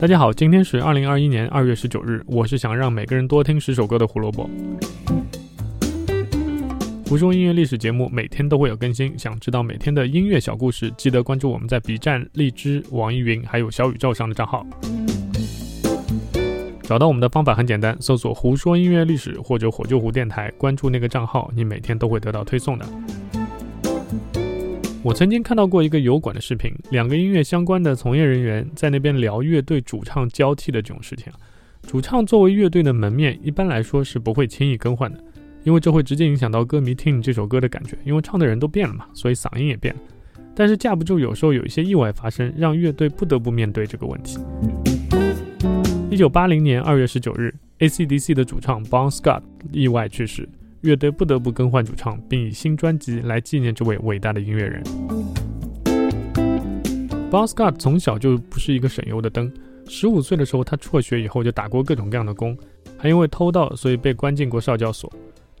大家好，今天是二零二一年二月十九日，我是想让每个人多听十首歌的胡萝卜。胡说音乐历史节目每天都会有更新，想知道每天的音乐小故事，记得关注我们在 B 站、荔枝、网易云还有小宇宙上的账号。找到我们的方法很简单，搜索“胡说音乐历史”或者“火救湖电台”，关注那个账号，你每天都会得到推送的。我曾经看到过一个油管的视频，两个音乐相关的从业人员在那边聊乐队主唱交替的这种事情。主唱作为乐队的门面，一般来说是不会轻易更换的，因为这会直接影响到歌迷听你这首歌的感觉。因为唱的人都变了嘛，所以嗓音也变了。但是架不住有时候有一些意外发生，让乐队不得不面对这个问题。一九八零年二月十九日，AC/DC 的主唱 Bon Scott 意外去世。乐队不得不更换主唱，并以新专辑来纪念这位伟大的音乐人。Bon Scott 从小就不是一个省油的灯。十五岁的时候，他辍学以后就打过各种各样的工，还因为偷盗，所以被关进过少教所。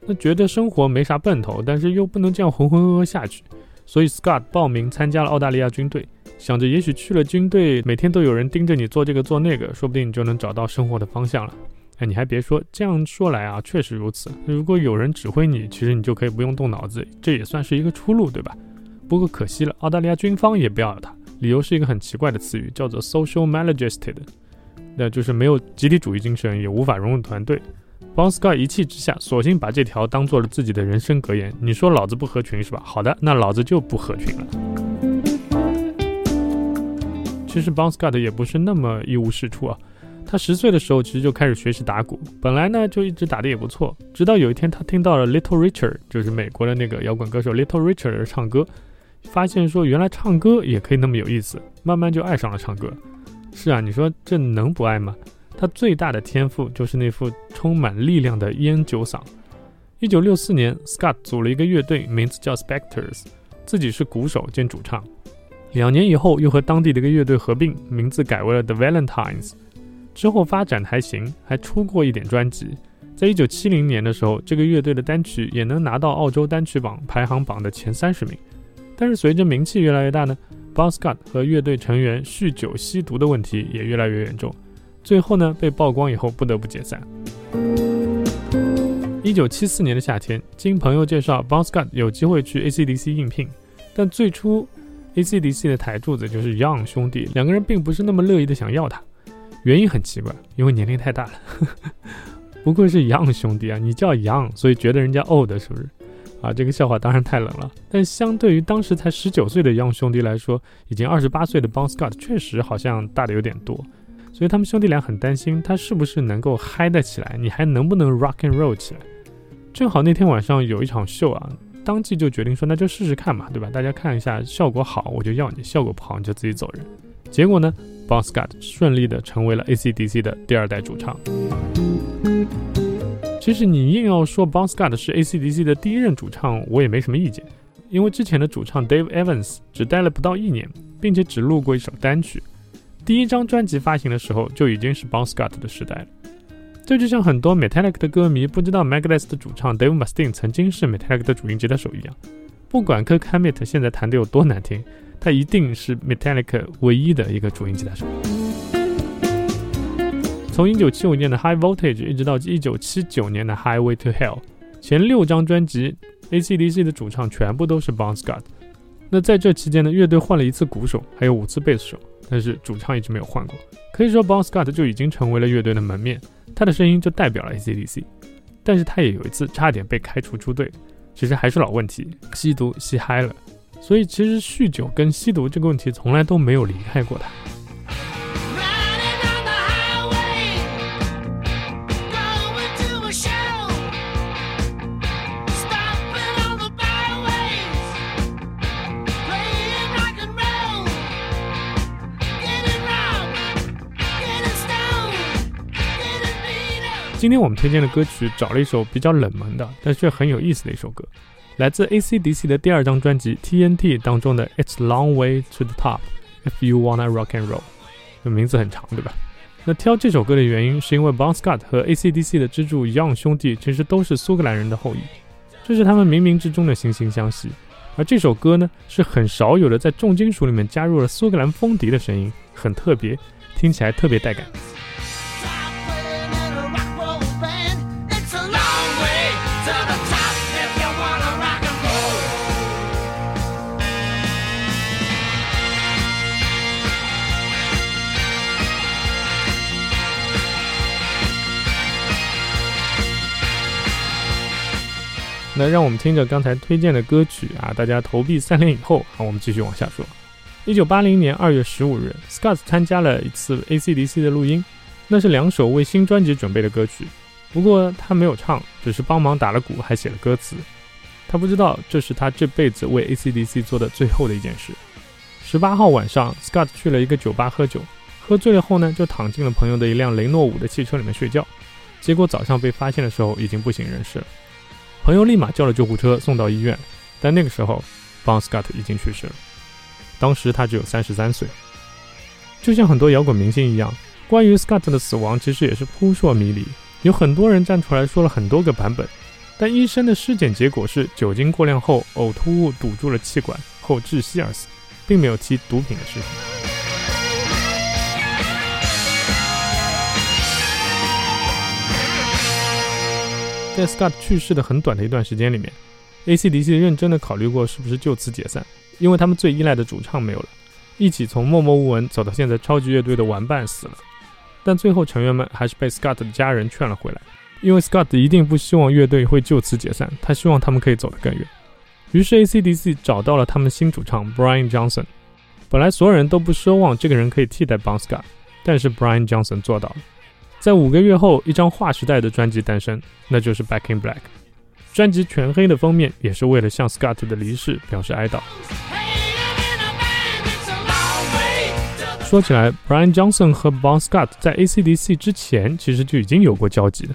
那觉得生活没啥奔头，但是又不能这样浑浑噩噩下去，所以 Scott 报名参加了澳大利亚军队，想着也许去了军队，每天都有人盯着你做这个做那个，说不定你就能找到生活的方向了。哎，你还别说，这样说来啊，确实如此。如果有人指挥你，其实你就可以不用动脑子，这也算是一个出路，对吧？不过可惜了，澳大利亚军方也不要了他，理由是一个很奇怪的词语，叫做 social maladjusted，那就是没有集体主义精神，也无法融入团队。Bon Scott 一气之下，索性把这条当做了自己的人生格言。你说老子不合群是吧？好的，那老子就不合群了。其实 Bon Scott 也不是那么一无是处啊。他十岁的时候，其实就开始学习打鼓，本来呢就一直打得也不错。直到有一天，他听到了 Little Richard，就是美国的那个摇滚歌手 Little Richard 唱歌，发现说原来唱歌也可以那么有意思，慢慢就爱上了唱歌。是啊，你说这能不爱吗？他最大的天赋就是那副充满力量的烟酒嗓。一九六四年，Scott 组了一个乐队，名字叫 Spectres，自己是鼓手兼主唱。两年以后，又和当地的一个乐队合并，名字改为了 The Valentines。之后发展还行，还出过一点专辑。在一九七零年的时候，这个乐队的单曲也能拿到澳洲单曲榜排行榜的前三十名。但是随着名气越来越大呢，Bon Scott 和乐队成员酗酒吸毒的问题也越来越严重。最后呢，被曝光以后不得不解散。一九七四年的夏天，经朋友介绍，Bon Scott 有机会去 AC/DC 应聘，但最初 AC/DC 的台柱子就是 Young 兄弟，两个人并不是那么乐意的想要他。原因很奇怪，因为年龄太大了。不愧是 Young 兄弟啊，你叫 Young，所以觉得人家 old 是不是？啊，这个笑话当然太冷了。但相对于当时才十九岁的 Young 兄弟来说，已经二十八岁的 Bon Scott 确实好像大的有点多。所以他们兄弟俩很担心他是不是能够嗨得起来，你还能不能 rock and roll 起来？正好那天晚上有一场秀啊，当即就决定说那就试试看嘛，对吧？大家看一下效果好我就要你，效果不好你就自己走人。结果呢，Bon Scott 顺利的成为了 AC/DC 的第二代主唱。其实你硬要说 Bon Scott 是 AC/DC 的第一任主唱，我也没什么意见，因为之前的主唱 Dave Evans 只待了不到一年，并且只录过一首单曲。第一张专辑发行的时候就已经是 Bon Scott 的时代了。这就像很多 Metallica 的歌迷不知道 Megadeth 的主唱 Dave Mustaine 曾经是 Metallica 的主音吉他手一样。不管 Kirk Hammett 现在弹得有多难听。他一定是 Metallica 唯一的一个主音吉他手。从1975年的 High Voltage 一直到1979年的 Highway to Hell，前六张专辑 AC/DC 的主唱全部都是 Bon Scott。那在这期间呢，乐队换了一次鼓手，还有五次贝斯手，但是主唱一直没有换过。可以说 Bon Scott 就已经成为了乐队的门面，他的声音就代表了 AC/DC。但是他也有一次差点被开除出队，其实还是老问题，吸毒吸嗨了。所以，其实酗酒跟吸毒这个问题从来都没有离开过他。今天我们推荐的歌曲，找了一首比较冷门的，但却很有意思的一首歌。来自 AC/DC 的第二张专辑 TNT 当中的 It's Long Way to the Top If You Wanna Rock and Roll，名字很长，对吧？那挑这首歌的原因是因为 Bon Scott 和 AC/DC 的支柱 Young 兄弟其实都是苏格兰人的后裔，这是他们冥冥之中的惺惺相惜。而这首歌呢，是很少有的在重金属里面加入了苏格兰风笛的声音，很特别，听起来特别带感。那让我们听着刚才推荐的歌曲啊，大家投币三连以后，好，我们继续往下说。一九八零年二月十五日，Scott 参加了一次 AC/DC 的录音，那是两首为新专辑准备的歌曲，不过他没有唱，只是帮忙打了鼓，还写了歌词。他不知道这是他这辈子为 AC/DC 做的最后的一件事。十八号晚上，Scott 去了一个酒吧喝酒，喝醉了后呢，就躺进了朋友的一辆雷诺五的汽车里面睡觉，结果早上被发现的时候已经不省人事了。朋友立马叫了救护车送到医院，但那个时候，Bon Scott 已经去世了。当时他只有三十三岁。就像很多摇滚明星一样，关于 Scott 的死亡其实也是扑朔迷离，有很多人站出来说了很多个版本。但医生的尸检结果是酒精过量后呕吐物堵住了气管后窒息而死，并没有提毒品的事情。在 Scott 去世的很短的一段时间里面，AC/DC 认真的考虑过是不是就此解散，因为他们最依赖的主唱没有了，一起从默默无闻走到现在超级乐队的玩伴死了，但最后成员们还是被 Scott 的家人劝了回来，因为 Scott 一定不希望乐队会就此解散，他希望他们可以走得更远。于是 AC/DC 找到了他们新主唱 Brian Johnson，本来所有人都不奢望这个人可以替代 Bon Scott，但是 Brian Johnson 做到了。在五个月后，一张划时代的专辑诞生，那就是《Back in Black》。专辑全黑的封面也是为了向 Scott 的离世表示哀悼。说起来，Brian Johnson 和 Bon Scott 在 AC/DC 之前其实就已经有过交集的。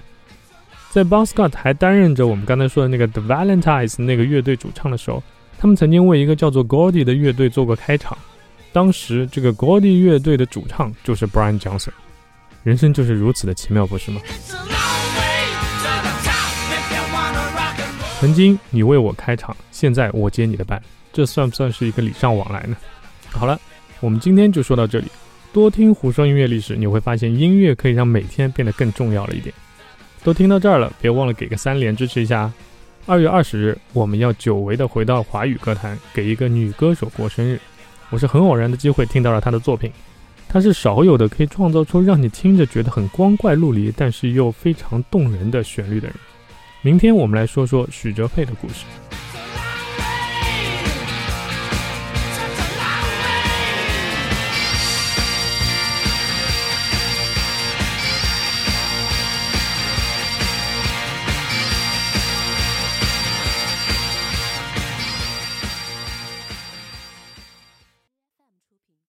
在 Bon Scott 还担任着我们刚才说的那个 The Valentines 那个乐队主唱的时候，他们曾经为一个叫做 Gordy 的乐队做过开场。当时这个 Gordy 乐队的主唱就是 Brian Johnson。人生就是如此的奇妙，不是吗？曾经你为我开场，现在我接你的班，这算不算是一个礼尚往来呢？好了，我们今天就说到这里。多听胡说音乐历史，你会发现音乐可以让每天变得更重要了一点。都听到这儿了，别忘了给个三连支持一下。二月二十日，我们要久违的回到华语歌坛，给一个女歌手过生日。我是很偶然的机会听到了她的作品。他是少有的可以创造出让你听着觉得很光怪陆离，但是又非常动人的旋律的人。明天我们来说说许哲佩的故事。